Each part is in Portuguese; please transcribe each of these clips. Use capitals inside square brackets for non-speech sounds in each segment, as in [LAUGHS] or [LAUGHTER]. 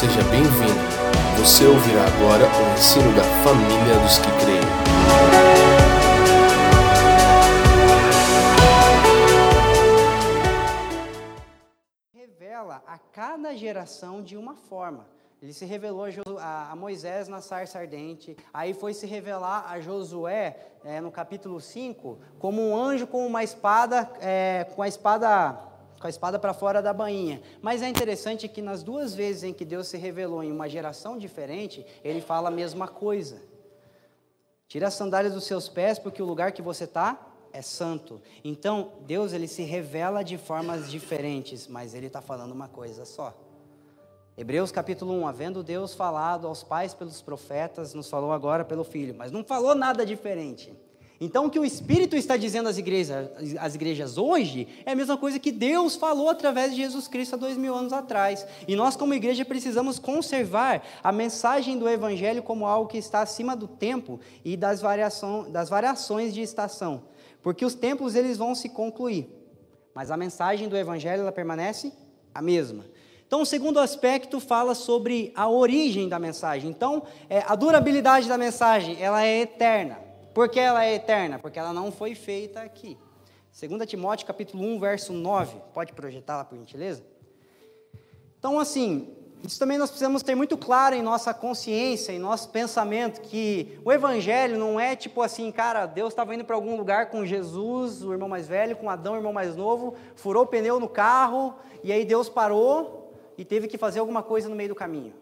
seja bem-vindo. Você ouvirá agora o ensino da família dos que creem. revela a cada geração de uma forma. Ele se revelou a, Moisés na sarça ardente, aí foi se revelar a Josué eh, no capítulo 5 como um anjo com uma espada, eh, com a espada com a espada para fora da bainha. Mas é interessante que nas duas vezes em que Deus se revelou em uma geração diferente, ele fala a mesma coisa. Tira as sandálias dos seus pés, porque o lugar que você está é santo. Então, Deus ele se revela de formas diferentes, mas ele está falando uma coisa só. Hebreus capítulo 1, havendo Deus falado aos pais pelos profetas, nos falou agora pelo Filho, mas não falou nada diferente. Então, o que o Espírito está dizendo às igrejas, às igrejas hoje é a mesma coisa que Deus falou através de Jesus Cristo há dois mil anos atrás. E nós, como igreja, precisamos conservar a mensagem do Evangelho como algo que está acima do tempo e das, variação, das variações de estação. Porque os tempos eles vão se concluir, mas a mensagem do Evangelho ela permanece a mesma. Então, o segundo aspecto fala sobre a origem da mensagem. Então, é, a durabilidade da mensagem, ela é eterna. Por que ela é eterna? Porque ela não foi feita aqui. 2 Timóteo capítulo 1, verso 9. Pode projetar lá, por gentileza? Então, assim, isso também nós precisamos ter muito claro em nossa consciência, em nosso pensamento, que o Evangelho não é tipo assim, cara, Deus estava indo para algum lugar com Jesus, o irmão mais velho, com Adão, o irmão mais novo, furou o pneu no carro, e aí Deus parou e teve que fazer alguma coisa no meio do caminho.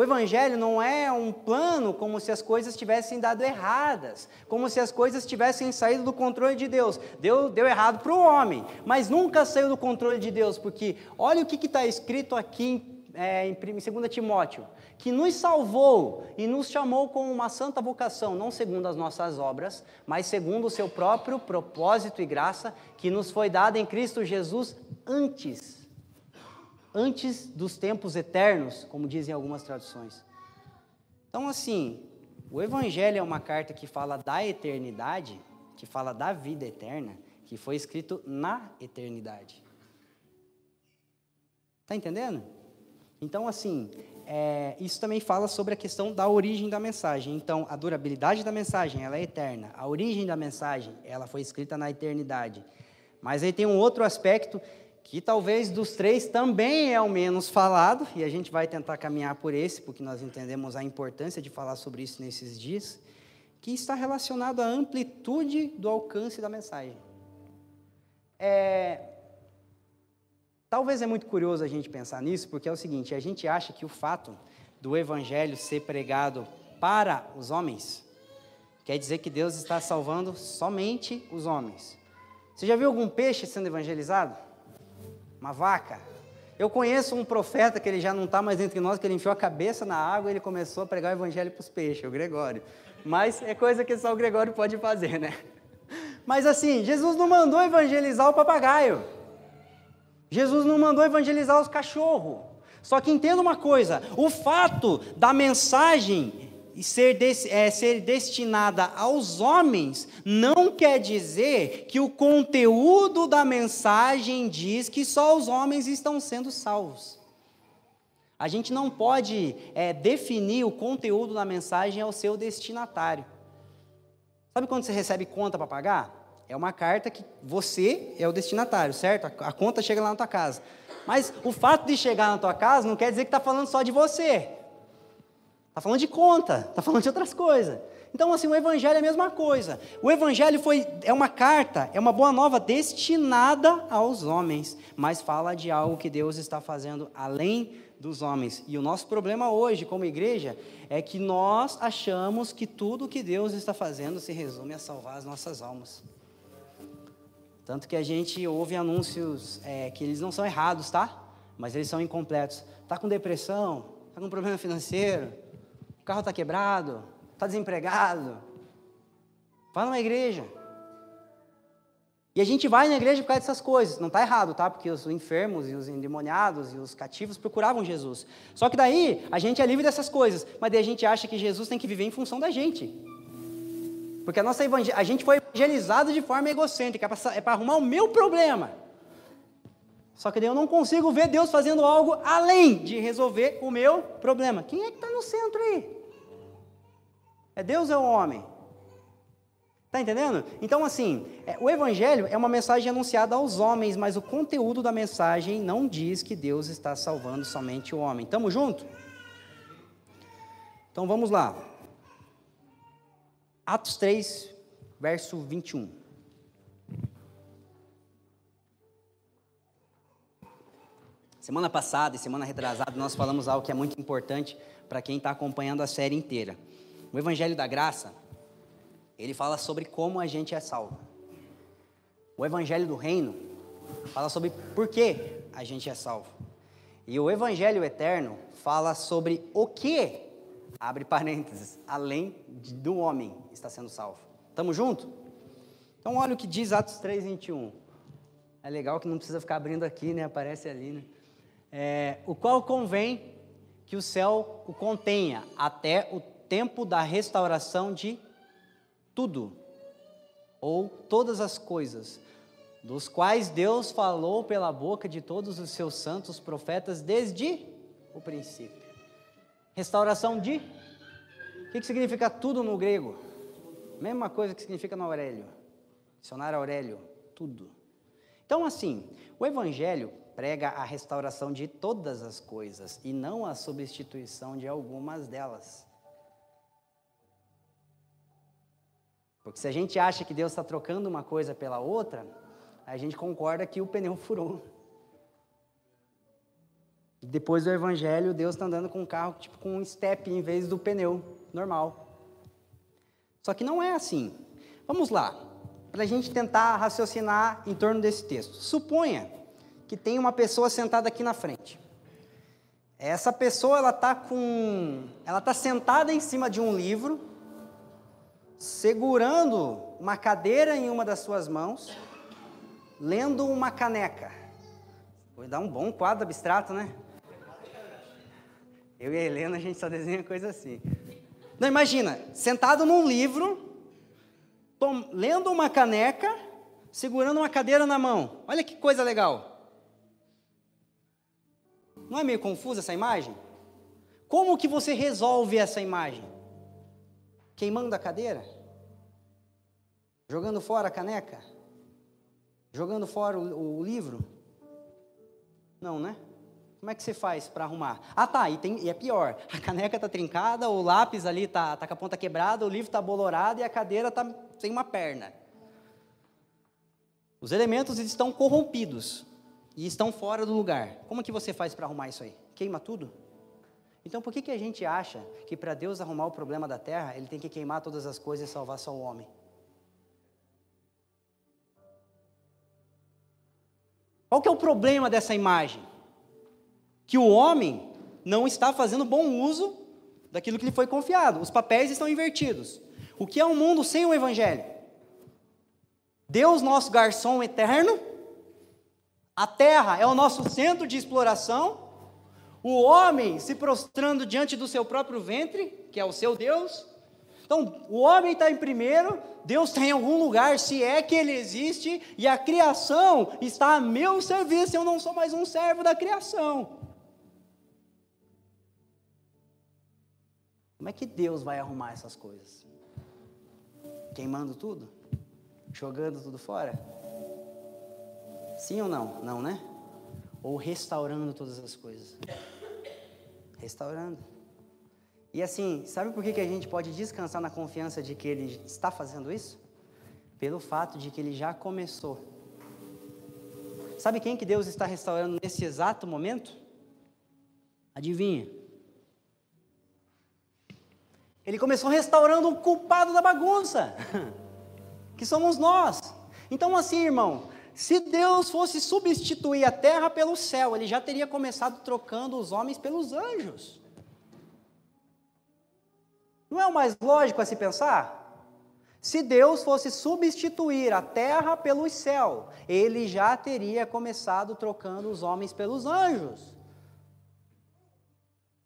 O Evangelho não é um plano como se as coisas tivessem dado erradas, como se as coisas tivessem saído do controle de Deus. Deu, deu errado para o homem, mas nunca saiu do controle de Deus, porque olha o que está escrito aqui é, em 2 Timóteo: que nos salvou e nos chamou com uma santa vocação, não segundo as nossas obras, mas segundo o seu próprio propósito e graça, que nos foi dada em Cristo Jesus antes antes dos tempos eternos, como dizem algumas traduções. Então, assim, o Evangelho é uma carta que fala da eternidade, que fala da vida eterna, que foi escrito na eternidade. Está entendendo? Então, assim, é, isso também fala sobre a questão da origem da mensagem. Então, a durabilidade da mensagem, ela é eterna. A origem da mensagem, ela foi escrita na eternidade. Mas aí tem um outro aspecto que talvez dos três também é o menos falado, e a gente vai tentar caminhar por esse, porque nós entendemos a importância de falar sobre isso nesses dias, que está relacionado à amplitude do alcance da mensagem. É, talvez é muito curioso a gente pensar nisso, porque é o seguinte: a gente acha que o fato do evangelho ser pregado para os homens quer dizer que Deus está salvando somente os homens. Você já viu algum peixe sendo evangelizado? Uma vaca? Eu conheço um profeta que ele já não está mais entre nós, que ele enfiou a cabeça na água e ele começou a pregar o evangelho para os peixes, o Gregório. Mas é coisa que só o Gregório pode fazer, né? Mas assim, Jesus não mandou evangelizar o papagaio. Jesus não mandou evangelizar os cachorros. Só que entenda uma coisa: o fato da mensagem ser, des, é, ser destinada aos homens não quer dizer que o conteúdo da mensagem diz que só os homens estão sendo salvos. A gente não pode é, definir o conteúdo da mensagem ao seu destinatário. Sabe quando você recebe conta para pagar? É uma carta que você é o destinatário, certo? A conta chega lá na tua casa. Mas o fato de chegar na tua casa não quer dizer que está falando só de você. Está falando de conta, está falando de outras coisas. Então, assim, o Evangelho é a mesma coisa. O Evangelho foi, é uma carta, é uma boa nova destinada aos homens, mas fala de algo que Deus está fazendo além dos homens. E o nosso problema hoje, como igreja, é que nós achamos que tudo que Deus está fazendo se resume a salvar as nossas almas. Tanto que a gente ouve anúncios é, que eles não são errados, tá? Mas eles são incompletos. Está com depressão? Está com problema financeiro? O carro está quebrado? Está desempregado? Vá numa igreja. E a gente vai na igreja por causa dessas coisas. Não está errado, tá? Porque os enfermos e os endemoniados e os cativos procuravam Jesus. Só que daí a gente é livre dessas coisas. Mas daí a gente acha que Jesus tem que viver em função da gente. Porque a, nossa a gente foi evangelizado de forma egocêntrica, é para arrumar o meu problema. Só que daí eu não consigo ver Deus fazendo algo além de resolver o meu problema. Quem é que está no centro aí? É Deus ou é o homem? Está entendendo? Então, assim, é, o Evangelho é uma mensagem anunciada aos homens, mas o conteúdo da mensagem não diz que Deus está salvando somente o homem. Estamos junto? Então vamos lá. Atos 3, verso 21. Semana passada e semana retrasada nós falamos algo que é muito importante para quem está acompanhando a série inteira. O Evangelho da Graça, ele fala sobre como a gente é salvo. O Evangelho do Reino fala sobre por que a gente é salvo. E o Evangelho Eterno fala sobre o que, abre parênteses, além do homem está sendo salvo. Estamos juntos? Então olha o que diz Atos 3, 21. É legal que não precisa ficar abrindo aqui, né? Aparece ali, né? É, o qual convém que o céu o contenha até o tempo da restauração de tudo, ou todas as coisas, dos quais Deus falou pela boca de todos os seus santos profetas desde o princípio. Restauração de? O que, que significa tudo no grego? Mesma coisa que significa no Aurélio. Dicionário Aurélio, tudo. Então, assim, o Evangelho prega a restauração de todas as coisas e não a substituição de algumas delas. Porque se a gente acha que Deus está trocando uma coisa pela outra, a gente concorda que o pneu [LAUGHS] furou. Depois do evangelho, Deus está andando com um carro tipo com um step em vez do pneu normal. Só que não é assim. Vamos lá, para a gente tentar raciocinar em torno desse texto. Suponha que tem uma pessoa sentada aqui na frente. Essa pessoa ela está com, ela está sentada em cima de um livro, segurando uma cadeira em uma das suas mãos, lendo uma caneca. Vou dar um bom quadro abstrato, né? Eu e a Helena a gente só desenha coisa assim. Não imagina, sentado num livro, tom, lendo uma caneca, segurando uma cadeira na mão. Olha que coisa legal. Não é meio confusa essa imagem? Como que você resolve essa imagem? Queimando a cadeira? Jogando fora a caneca? Jogando fora o, o livro? Não, né? Como é que você faz para arrumar? Ah, tá, e, tem, e, é pior. A caneca está trincada, o lápis ali está tá com a ponta quebrada, o livro está bolorado e a cadeira está sem uma perna. Os elementos estão corrompidos e estão fora do lugar. Como que você faz para arrumar isso aí? Queima tudo? Então por que, que a gente acha que para Deus arrumar o problema da terra, ele tem que queimar todas as coisas e salvar só o homem? Qual que é o problema dessa imagem? Que o homem não está fazendo bom uso daquilo que lhe foi confiado. Os papéis estão invertidos. O que é um mundo sem o evangelho? Deus, nosso garçom eterno, a terra é o nosso centro de exploração. O homem se prostrando diante do seu próprio ventre, que é o seu Deus. Então, o homem está em primeiro, Deus está em algum lugar, se é que ele existe, e a criação está a meu serviço, eu não sou mais um servo da criação. Como é que Deus vai arrumar essas coisas? Queimando tudo? Jogando tudo fora? Sim ou não? Não, né? Ou restaurando todas as coisas. Restaurando. E assim, sabe por que, que a gente pode descansar na confiança de que Ele está fazendo isso? Pelo fato de que Ele já começou. Sabe quem que Deus está restaurando nesse exato momento? Adivinha? Ele começou restaurando o culpado da bagunça, [LAUGHS] que somos nós. Então, assim, irmão, se Deus fosse substituir a terra pelo céu, ele já teria começado trocando os homens pelos anjos. Não é o mais lógico a se pensar? Se Deus fosse substituir a terra pelo céu, ele já teria começado trocando os homens pelos anjos.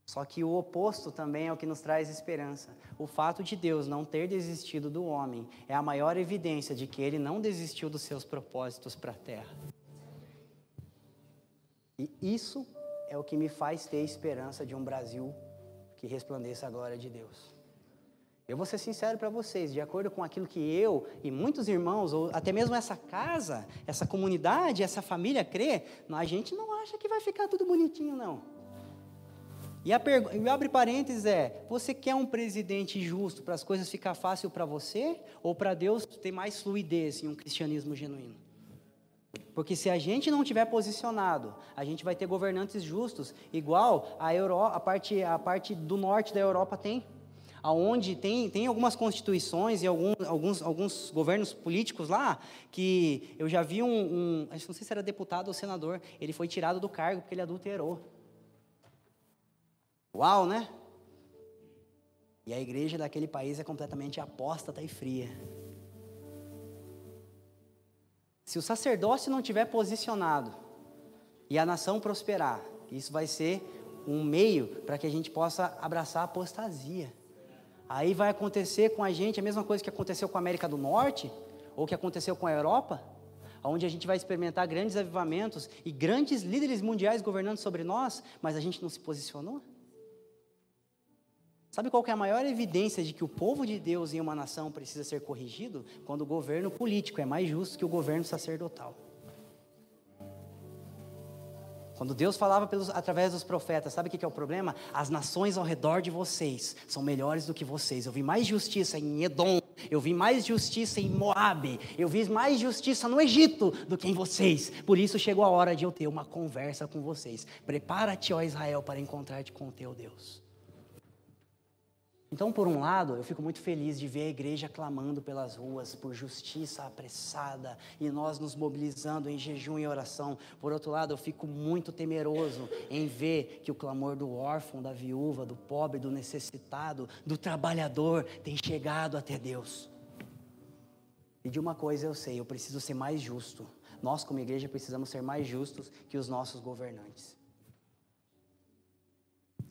Só que o oposto também é o que nos traz esperança. O fato de Deus não ter desistido do homem é a maior evidência de que ele não desistiu dos seus propósitos para a terra. E isso é o que me faz ter esperança de um Brasil que resplandeça a glória de Deus. Eu vou ser sincero para vocês, de acordo com aquilo que eu e muitos irmãos, ou até mesmo essa casa, essa comunidade, essa família crê, a gente não acha que vai ficar tudo bonitinho, não. E, a e abre parênteses é: você quer um presidente justo para as coisas ficar fácil para você, ou para Deus ter mais fluidez em um cristianismo genuíno? Porque se a gente não tiver posicionado, a gente vai ter governantes justos, igual a, Euro, a, parte, a parte do norte da Europa tem aonde tem, tem algumas constituições e alguns, alguns, alguns governos políticos lá, que eu já vi um, um, não sei se era deputado ou senador, ele foi tirado do cargo porque ele adulterou. Uau, né? E a igreja daquele país é completamente apóstata e fria. Se o sacerdócio não tiver posicionado e a nação prosperar, isso vai ser um meio para que a gente possa abraçar a apostasia. Aí vai acontecer com a gente a mesma coisa que aconteceu com a América do Norte, ou que aconteceu com a Europa, onde a gente vai experimentar grandes avivamentos e grandes líderes mundiais governando sobre nós, mas a gente não se posicionou. Sabe qual é a maior evidência de que o povo de Deus em uma nação precisa ser corrigido? Quando o governo político é mais justo que o governo sacerdotal. Quando Deus falava pelos, através dos profetas, sabe o que é o problema? As nações ao redor de vocês são melhores do que vocês. Eu vi mais justiça em Edom, eu vi mais justiça em Moabe, eu vi mais justiça no Egito do que em vocês. Por isso chegou a hora de eu ter uma conversa com vocês. Prepara-te, ó Israel, para encontrar-te com o teu Deus. Então, por um lado, eu fico muito feliz de ver a igreja clamando pelas ruas por justiça apressada e nós nos mobilizando em jejum e oração. Por outro lado, eu fico muito temeroso em ver que o clamor do órfão, da viúva, do pobre, do necessitado, do trabalhador tem chegado até Deus. E de uma coisa eu sei, eu preciso ser mais justo. Nós, como igreja, precisamos ser mais justos que os nossos governantes.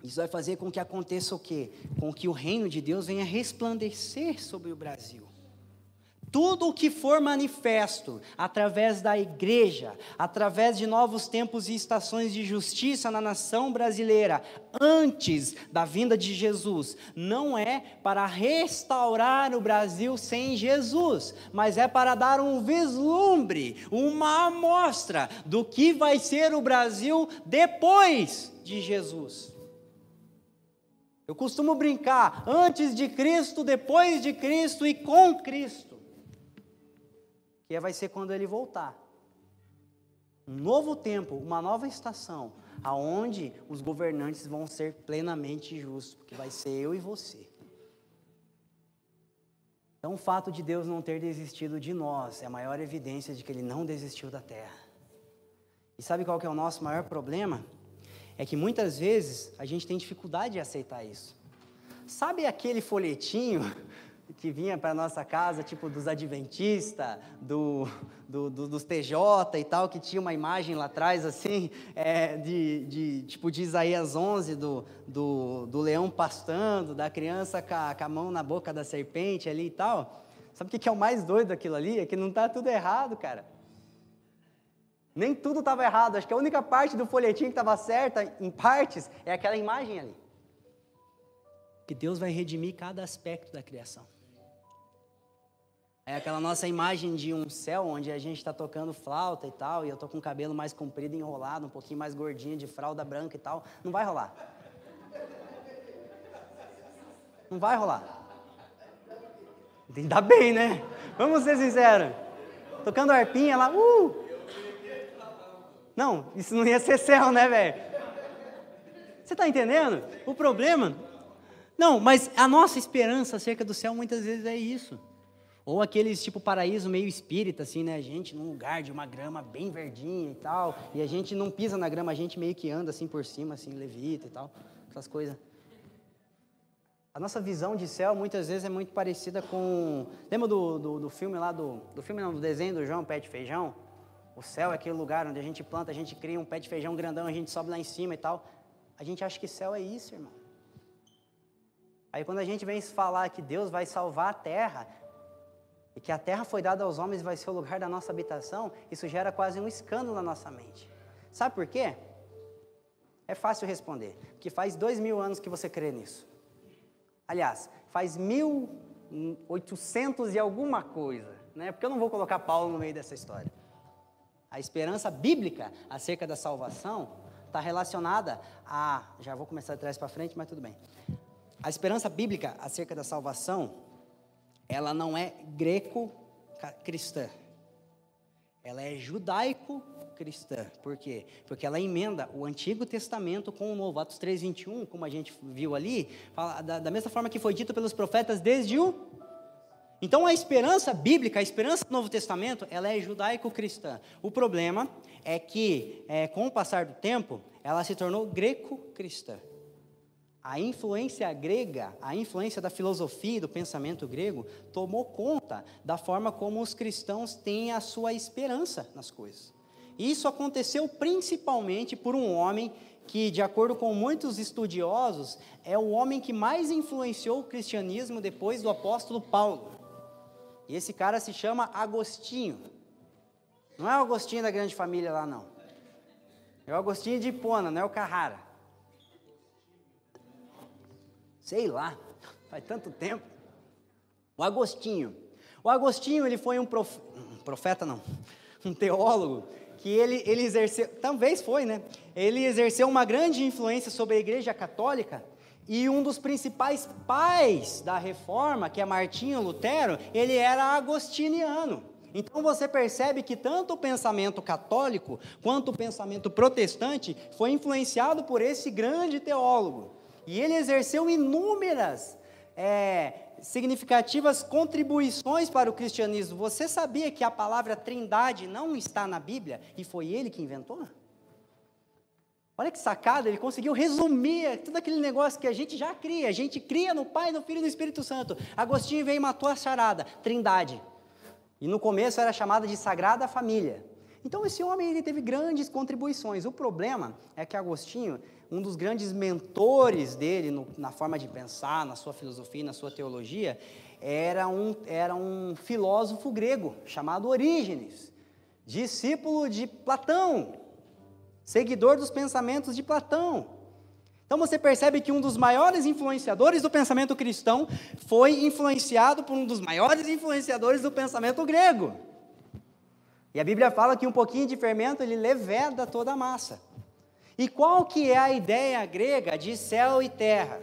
Isso vai fazer com que aconteça o quê? Com que o reino de Deus venha resplandecer sobre o Brasil. Tudo o que for manifesto através da igreja, através de novos tempos e estações de justiça na nação brasileira, antes da vinda de Jesus, não é para restaurar o Brasil sem Jesus, mas é para dar um vislumbre, uma amostra do que vai ser o Brasil depois de Jesus. Eu costumo brincar antes de Cristo, depois de Cristo e com Cristo. Que vai ser quando ele voltar. Um novo tempo, uma nova estação, aonde os governantes vão ser plenamente justos, porque vai ser eu e você. Então, o fato de Deus não ter desistido de nós é a maior evidência de que Ele não desistiu da terra. E sabe qual que é o nosso maior problema? É que muitas vezes a gente tem dificuldade de aceitar isso. Sabe aquele folhetinho [LAUGHS] que vinha para nossa casa, tipo dos adventistas, do, do, do, dos TJ e tal, que tinha uma imagem lá atrás, assim, é, de, de, tipo de Isaías 11, do, do, do leão pastando, da criança com a, com a mão na boca da serpente ali e tal. Sabe o que é o mais doido daquilo ali? É que não está tudo errado, cara. Nem tudo estava errado. Acho que a única parte do folhetim que estava certa, em partes, é aquela imagem ali. Que Deus vai redimir cada aspecto da criação. É aquela nossa imagem de um céu onde a gente está tocando flauta e tal, e eu estou com o cabelo mais comprido, enrolado, um pouquinho mais gordinho, de fralda branca e tal. Não vai rolar. Não vai rolar. Ainda bem, né? Vamos ser sinceros. Tocando arpinha lá, uh! Não, isso não ia ser céu, né, velho? Você está entendendo? O problema. Não, mas a nossa esperança acerca do céu muitas vezes é isso. Ou aqueles tipo paraíso meio espírita, assim, né? A gente num lugar de uma grama bem verdinha e tal. E a gente não pisa na grama, a gente meio que anda assim por cima, assim, levita e tal. Essas coisas. A nossa visão de céu muitas vezes é muito parecida com. Lembra do, do, do filme lá, do, do filme não, do desenho do João Pé de Feijão? O céu é aquele lugar onde a gente planta, a gente cria um pé de feijão grandão, a gente sobe lá em cima e tal. A gente acha que céu é isso, irmão. Aí quando a gente vem falar que Deus vai salvar a terra, e que a terra foi dada aos homens e vai ser o lugar da nossa habitação, isso gera quase um escândalo na nossa mente. Sabe por quê? É fácil responder, porque faz dois mil anos que você crê nisso. Aliás, faz mil oitocentos e alguma coisa, né? Porque eu não vou colocar Paulo no meio dessa história. A esperança bíblica acerca da salvação está relacionada a. Já vou começar de trás para frente, mas tudo bem. A esperança bíblica acerca da salvação, ela não é greco-cristã. Ela é judaico-cristã. Por quê? Porque ela emenda o Antigo Testamento com o Novo. Atos 3, 21, como a gente viu ali, fala, da, da mesma forma que foi dito pelos profetas desde o então a esperança bíblica, a esperança do Novo Testamento, ela é judaico-cristã. O problema é que, é, com o passar do tempo, ela se tornou greco-cristã. A influência grega, a influência da filosofia e do pensamento grego, tomou conta da forma como os cristãos têm a sua esperança nas coisas. Isso aconteceu principalmente por um homem que, de acordo com muitos estudiosos, é o homem que mais influenciou o cristianismo depois do apóstolo Paulo. E esse cara se chama Agostinho. Não é o Agostinho da grande família lá, não. É o Agostinho de Hipona, não é o Carrara. Sei lá, [LAUGHS] faz tanto tempo. O Agostinho. O Agostinho, ele foi um, prof... um profeta, não, [LAUGHS] um teólogo, que ele, ele exerceu, talvez foi, né? Ele exerceu uma grande influência sobre a igreja católica, e um dos principais pais da reforma, que é Martinho Lutero, ele era agostiniano. Então você percebe que tanto o pensamento católico quanto o pensamento protestante foi influenciado por esse grande teólogo. E ele exerceu inúmeras é, significativas contribuições para o cristianismo. Você sabia que a palavra trindade não está na Bíblia e foi ele que inventou? Olha que sacada, ele conseguiu resumir tudo aquele negócio que a gente já cria. A gente cria no Pai, no Filho e no Espírito Santo. Agostinho veio e matou a charada, trindade. E no começo era chamada de Sagrada Família. Então esse homem ele teve grandes contribuições. O problema é que Agostinho, um dos grandes mentores dele no, na forma de pensar, na sua filosofia, na sua teologia, era um, era um filósofo grego chamado Orígenes, discípulo de Platão seguidor dos pensamentos de Platão. Então você percebe que um dos maiores influenciadores do pensamento cristão foi influenciado por um dos maiores influenciadores do pensamento grego. E a Bíblia fala que um pouquinho de fermento ele leveda toda a massa. E qual que é a ideia grega de céu e terra?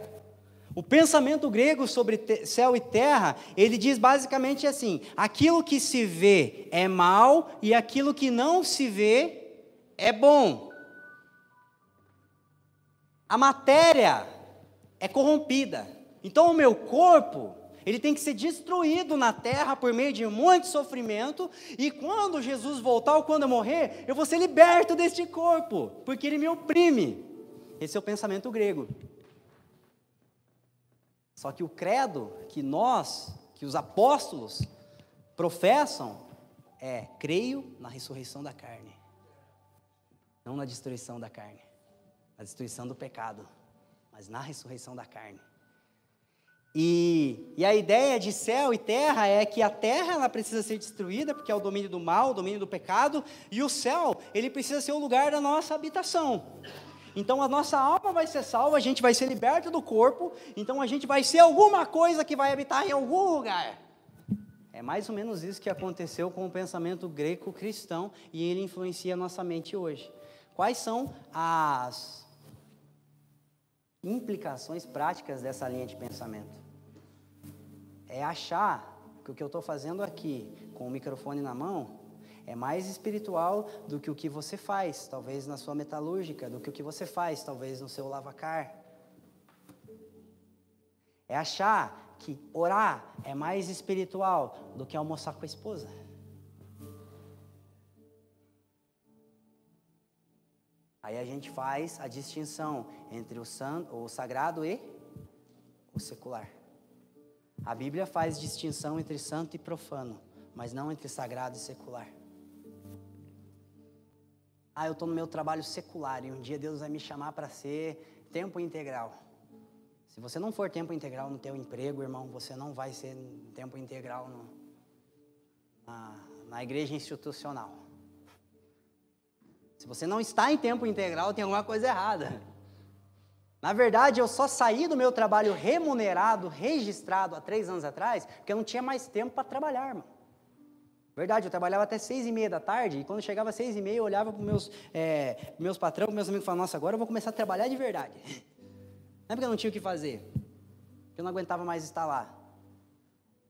O pensamento grego sobre céu e terra, ele diz basicamente assim: aquilo que se vê é mal e aquilo que não se vê é bom. A matéria é corrompida. Então o meu corpo, ele tem que ser destruído na terra por meio de muito sofrimento, e quando Jesus voltar ou quando eu morrer, eu vou ser liberto deste corpo, porque ele me oprime. Esse é o pensamento grego. Só que o credo que nós, que os apóstolos professam é: creio na ressurreição da carne, não na destruição da carne a destruição do pecado, mas na ressurreição da carne. E, e, a ideia de céu e terra é que a terra ela precisa ser destruída, porque é o domínio do mal, o domínio do pecado, e o céu, ele precisa ser o lugar da nossa habitação. Então a nossa alma vai ser salva, a gente vai ser liberto do corpo, então a gente vai ser alguma coisa que vai habitar em algum lugar. É mais ou menos isso que aconteceu com o pensamento greco-cristão e ele influencia a nossa mente hoje. Quais são as implicações práticas dessa linha de pensamento. É achar que o que eu estou fazendo aqui, com o microfone na mão, é mais espiritual do que o que você faz, talvez na sua metalúrgica, do que o que você faz, talvez no seu lavacar. É achar que orar é mais espiritual do que almoçar com a esposa. Aí a gente faz a distinção entre o, santo, o sagrado e o secular. A Bíblia faz distinção entre santo e profano, mas não entre sagrado e secular. Ah, eu estou no meu trabalho secular e um dia Deus vai me chamar para ser tempo integral. Se você não for tempo integral no teu emprego, irmão, você não vai ser tempo integral no, na, na igreja institucional. Se você não está em tempo integral, tem alguma coisa errada. Na verdade, eu só saí do meu trabalho remunerado, registrado há três anos atrás, porque eu não tinha mais tempo para trabalhar, irmão. Verdade, eu trabalhava até seis e meia da tarde, e quando chegava seis e meia, eu olhava para os meus, é, meus patrões, meus amigos e falava, nossa, agora eu vou começar a trabalhar de verdade. [LAUGHS] Não é porque eu não tinha o que fazer, porque eu não aguentava mais estar lá.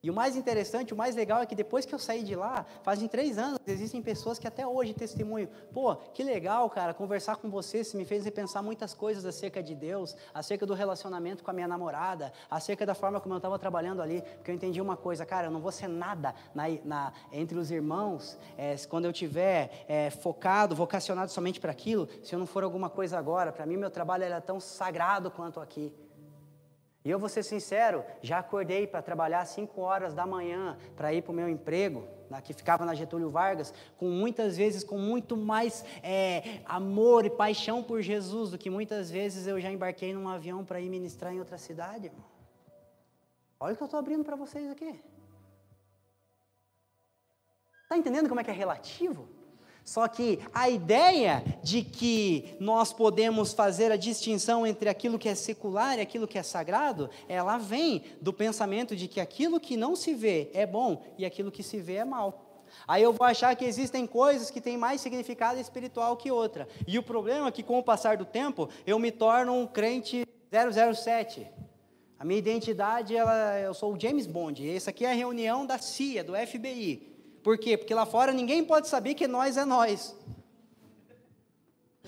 E o mais interessante, o mais legal é que depois que eu saí de lá, fazem três anos, existem pessoas que até hoje testemunham. Pô, que legal, cara, conversar com você, você me fez repensar muitas coisas acerca de Deus, acerca do relacionamento com a minha namorada, acerca da forma como eu estava trabalhando ali, porque eu entendi uma coisa, cara, eu não vou ser nada na, na entre os irmãos, é, quando eu tiver é, focado, vocacionado somente para aquilo, se eu não for alguma coisa agora, para mim meu trabalho era tão sagrado quanto aqui. E eu vou ser sincero, já acordei para trabalhar às 5 horas da manhã para ir para o meu emprego, que ficava na Getúlio Vargas, com muitas vezes com muito mais é, amor e paixão por Jesus do que muitas vezes eu já embarquei num avião para ir ministrar em outra cidade. Irmão. Olha o que eu estou abrindo para vocês aqui. Está entendendo como é que é relativo? Só que a ideia de que nós podemos fazer a distinção entre aquilo que é secular e aquilo que é sagrado, ela vem do pensamento de que aquilo que não se vê é bom e aquilo que se vê é mal. Aí eu vou achar que existem coisas que têm mais significado espiritual que outra. E o problema é que com o passar do tempo, eu me torno um crente 007. A minha identidade, ela, eu sou o James Bond. Essa aqui é a reunião da CIA, do FBI. Por quê? Porque lá fora ninguém pode saber que nós é nós.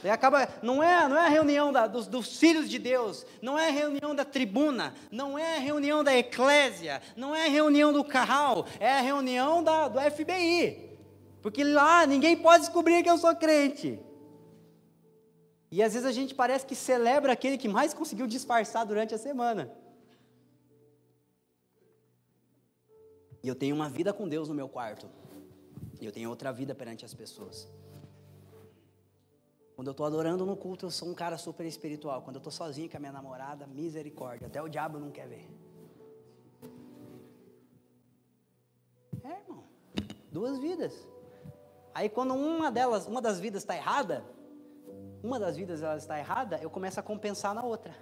E acaba, não é, não é a reunião da, dos, dos, filhos de Deus, não é a reunião da tribuna, não é a reunião da eclésia, não é a reunião do carral, é a reunião da, do FBI. Porque lá ninguém pode descobrir que eu sou crente. E às vezes a gente parece que celebra aquele que mais conseguiu disfarçar durante a semana. E eu tenho uma vida com Deus no meu quarto. E eu tenho outra vida perante as pessoas. Quando eu estou adorando no culto, eu sou um cara super espiritual. Quando eu estou sozinho com a minha namorada, misericórdia. Até o diabo não quer ver. É, irmão. Duas vidas. Aí quando uma delas, uma das vidas está errada, uma das vidas ela está errada, eu começo a compensar na outra.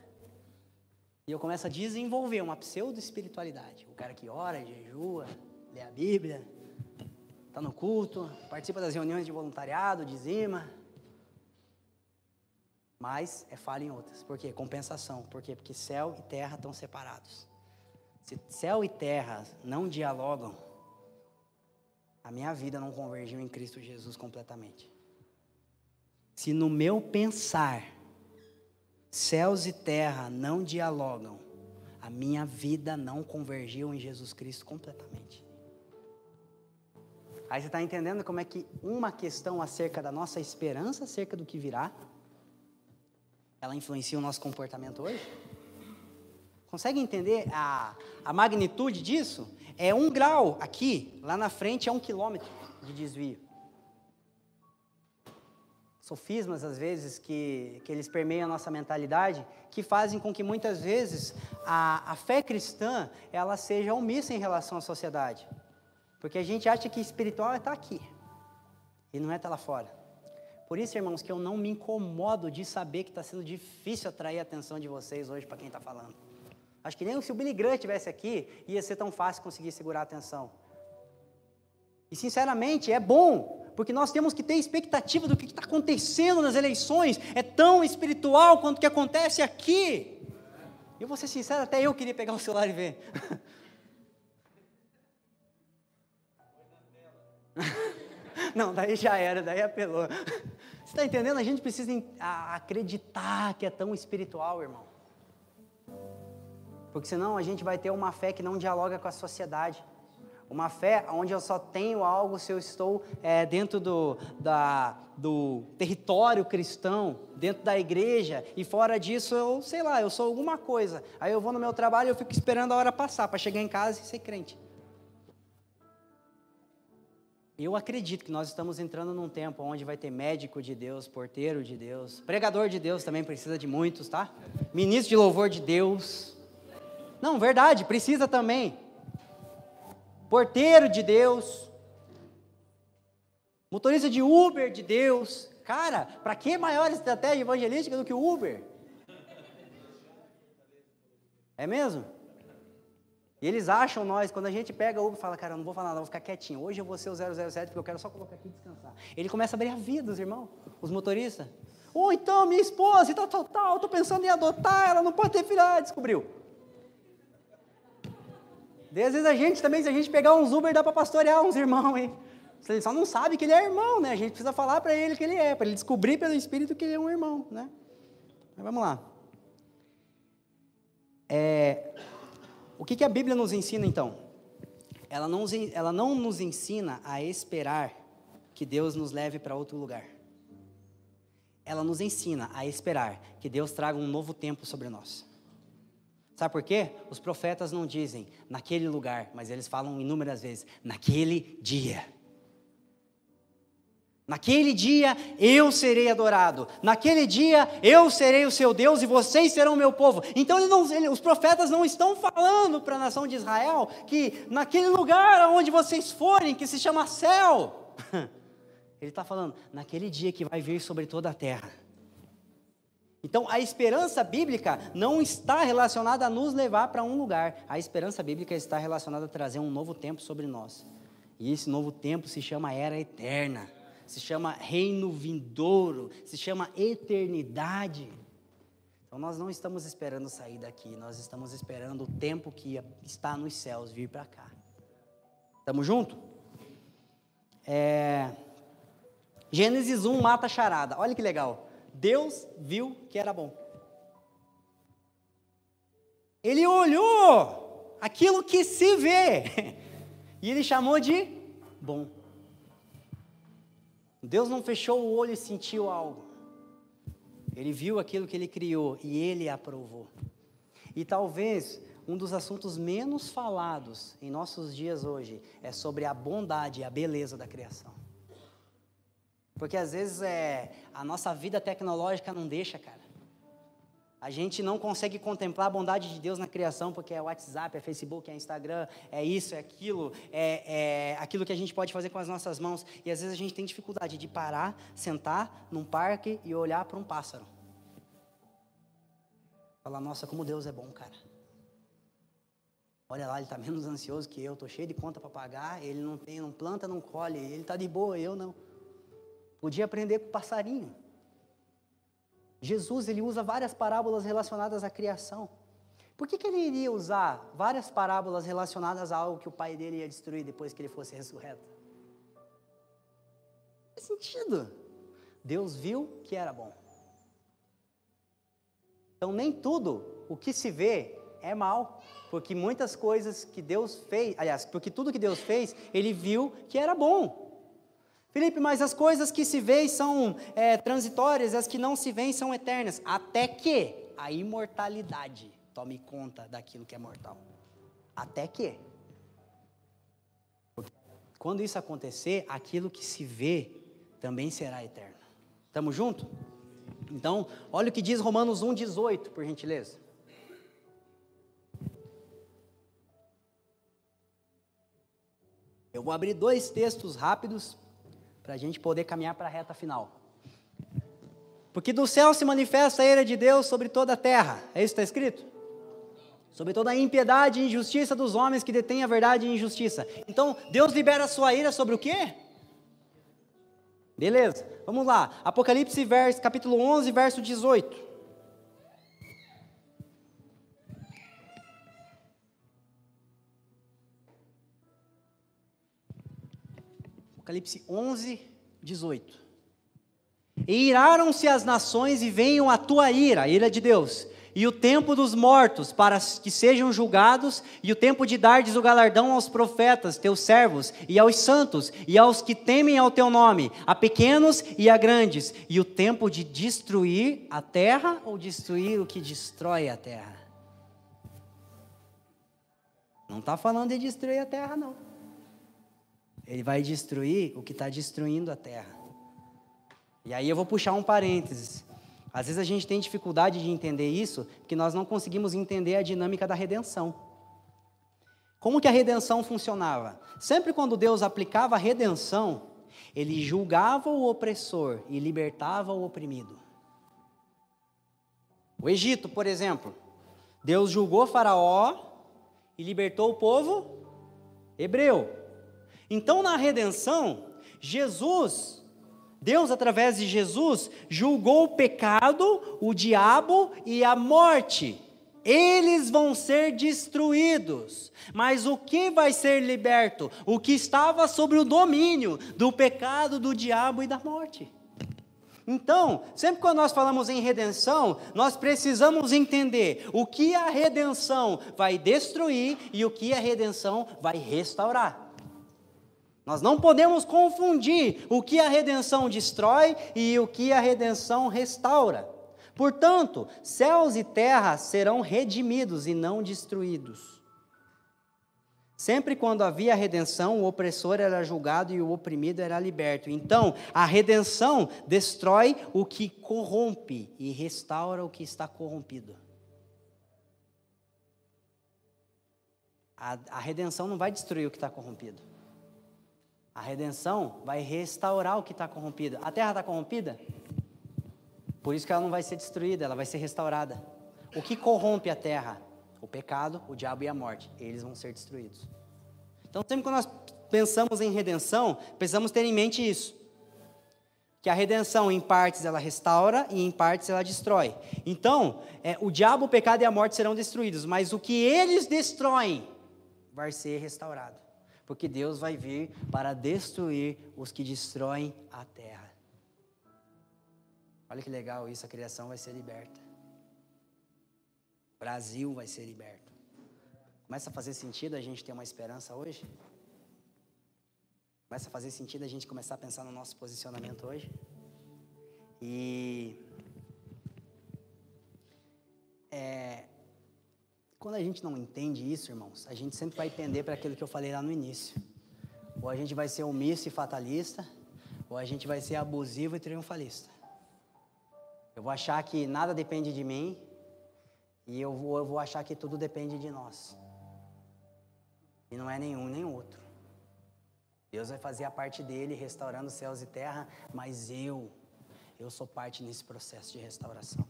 E eu começo a desenvolver uma pseudo-espiritualidade. O cara que ora, jejua, lê a Bíblia, está no culto, participa das reuniões de voluntariado, dizima. Mas é falha em outras. Por quê? Compensação. Por quê? Porque céu e terra estão separados. Se céu e terra não dialogam, a minha vida não convergiu em Cristo Jesus completamente. Se no meu pensar, céus e terra não dialogam, a minha vida não convergiu em Jesus Cristo completamente. Aí você está entendendo como é que uma questão acerca da nossa esperança, acerca do que virá, ela influencia o nosso comportamento hoje? Consegue entender a, a magnitude disso? É um grau aqui, lá na frente é um quilômetro de desvio. Sofismas, às vezes, que, que eles permeiam a nossa mentalidade, que fazem com que muitas vezes a, a fé cristã ela seja omissa em relação à sociedade. Porque a gente acha que espiritual é estar tá aqui. E não é tá lá fora. Por isso, irmãos, que eu não me incomodo de saber que está sendo difícil atrair a atenção de vocês hoje para quem está falando. Acho que nem se o Billy Graham estivesse aqui, ia ser tão fácil conseguir segurar a atenção. E sinceramente, é bom, porque nós temos que ter expectativa do que está acontecendo nas eleições. É tão espiritual quanto o que acontece aqui. Eu vou ser sincero, até eu queria pegar o celular e ver. [LAUGHS] Não, daí já era, daí apelou. Você está entendendo? A gente precisa acreditar que é tão espiritual, irmão. Porque senão a gente vai ter uma fé que não dialoga com a sociedade. Uma fé onde eu só tenho algo se eu estou é, dentro do, da, do território cristão, dentro da igreja, e fora disso eu, sei lá, eu sou alguma coisa. Aí eu vou no meu trabalho e eu fico esperando a hora passar para chegar em casa e ser crente. Eu acredito que nós estamos entrando num tempo onde vai ter médico de Deus, porteiro de Deus, pregador de Deus também precisa de muitos, tá? Ministro de louvor de Deus. Não, verdade, precisa também. Porteiro de Deus. Motorista de Uber de Deus. Cara, para que maior estratégia evangelística do que o Uber? É mesmo? E eles acham nós, quando a gente pega o Uber e fala, cara, eu não vou falar nada, vou ficar quietinho. Hoje eu vou ser o 007 porque eu quero só colocar aqui e descansar. Ele começa a abrir a vida dos irmãos, os motoristas. Ou então, minha esposa e tal, tal, tal, estou pensando em adotar, ela não pode ter filho. Ah, descobriu. Daí, às vezes a gente também, se a gente pegar uns Uber, dá para pastorear uns irmãos, hein? Ele só não sabe que ele é irmão, né? A gente precisa falar para ele que ele é, para ele descobrir pelo Espírito que ele é um irmão, né? Mas vamos lá. É, o que, que a Bíblia nos ensina então? Ela não, ela não nos ensina a esperar que Deus nos leve para outro lugar. Ela nos ensina a esperar que Deus traga um novo tempo sobre nós. Sabe por quê? Os profetas não dizem naquele lugar, mas eles falam inúmeras vezes, naquele dia. Naquele dia eu serei adorado. Naquele dia eu serei o seu Deus e vocês serão o meu povo. Então ele não, ele, os profetas não estão falando para a nação de Israel que naquele lugar onde vocês forem, que se chama céu, [LAUGHS] ele está falando naquele dia que vai vir sobre toda a terra. Então a esperança bíblica não está relacionada a nos levar para um lugar. A esperança bíblica está relacionada a trazer um novo tempo sobre nós. E esse novo tempo se chama era eterna se chama reino vindouro, se chama eternidade. Então nós não estamos esperando sair daqui, nós estamos esperando o tempo que está nos céus vir para cá. Estamos junto? É... Gênesis 1 mata a charada. Olha que legal. Deus viu que era bom. Ele olhou aquilo que se vê [LAUGHS] e ele chamou de bom. Deus não fechou o olho e sentiu algo. Ele viu aquilo que ele criou e ele aprovou. E talvez um dos assuntos menos falados em nossos dias hoje é sobre a bondade e a beleza da criação. Porque às vezes é, a nossa vida tecnológica não deixa, cara. A gente não consegue contemplar a bondade de Deus na criação, porque é WhatsApp, é Facebook, é Instagram, é isso, é aquilo, é, é, aquilo que a gente pode fazer com as nossas mãos. E às vezes a gente tem dificuldade de parar, sentar num parque e olhar para um pássaro. Falar, nossa, como Deus é bom, cara. Olha lá, ele está menos ansioso que eu, estou cheio de conta para pagar, ele não tem, não planta, não colhe, ele está de boa, eu não. Podia aprender com o passarinho. Jesus ele usa várias parábolas relacionadas à criação. Por que, que ele iria usar várias parábolas relacionadas a algo que o pai dele ia destruir depois que ele fosse ressurreto? Faz sentido. Deus viu que era bom. Então, nem tudo o que se vê é mal, porque muitas coisas que Deus fez, aliás, porque tudo que Deus fez, ele viu que era bom. Felipe, mas as coisas que se veem são é, transitórias, as que não se veem são eternas, até que a imortalidade tome conta daquilo que é mortal. Até que. Quando isso acontecer, aquilo que se vê também será eterno. Estamos juntos? Então, olha o que diz Romanos 1,18, por gentileza. Eu vou abrir dois textos rápidos para a gente poder caminhar para a reta final. Porque do céu se manifesta a ira de Deus sobre toda a terra. É isso que está escrito? Sobre toda a impiedade e injustiça dos homens que detêm a verdade e injustiça. Então, Deus libera a sua ira sobre o quê? Beleza, vamos lá. Apocalipse, verso, capítulo 11, verso 18. Apocalipse 11, 18. E iraram-se as nações e venham a tua ira, a ira de Deus, e o tempo dos mortos, para que sejam julgados, e o tempo de dardes o galardão aos profetas, teus servos, e aos santos, e aos que temem ao teu nome, a pequenos e a grandes, e o tempo de destruir a terra ou destruir o que destrói a terra. Não está falando de destruir a terra, não. Ele vai destruir o que está destruindo a terra. E aí eu vou puxar um parênteses. Às vezes a gente tem dificuldade de entender isso, porque nós não conseguimos entender a dinâmica da redenção. Como que a redenção funcionava? Sempre quando Deus aplicava a redenção, ele julgava o opressor e libertava o oprimido. O Egito, por exemplo, Deus julgou Faraó e libertou o povo hebreu. Então, na redenção, Jesus, Deus, através de Jesus, julgou o pecado, o diabo e a morte. Eles vão ser destruídos. Mas o que vai ser liberto? O que estava sobre o domínio do pecado, do diabo e da morte. Então, sempre quando nós falamos em redenção, nós precisamos entender o que a redenção vai destruir e o que a redenção vai restaurar. Nós não podemos confundir o que a redenção destrói e o que a redenção restaura. Portanto, céus e terra serão redimidos e não destruídos. Sempre quando havia redenção, o opressor era julgado e o oprimido era liberto. Então, a redenção destrói o que corrompe e restaura o que está corrompido. A, a redenção não vai destruir o que está corrompido. A redenção vai restaurar o que está corrompido. A terra está corrompida? Por isso que ela não vai ser destruída, ela vai ser restaurada. O que corrompe a terra? o pecado, o diabo e a morte. Eles vão ser destruídos. Então, sempre que nós pensamos em redenção, precisamos ter em mente isso. Que a redenção, em partes, ela restaura e em partes ela destrói. Então, é, o diabo, o pecado e a morte serão destruídos, mas o que eles destroem vai ser restaurado. Porque Deus vai vir para destruir os que destroem a terra. Olha que legal isso, a criação vai ser liberta. Brasil vai ser liberto. Começa a fazer sentido a gente ter uma esperança hoje? Começa a fazer sentido a gente começar a pensar no nosso posicionamento hoje? E é, quando a gente não entende isso, irmãos, a gente sempre vai pender para aquilo que eu falei lá no início. Ou a gente vai ser omisso e fatalista, ou a gente vai ser abusivo e triunfalista. Eu vou achar que nada depende de mim, e eu vou, eu vou achar que tudo depende de nós. E não é nenhum nem outro. Deus vai fazer a parte dele, restaurando céus e terra, mas eu, eu sou parte nesse processo de restauração.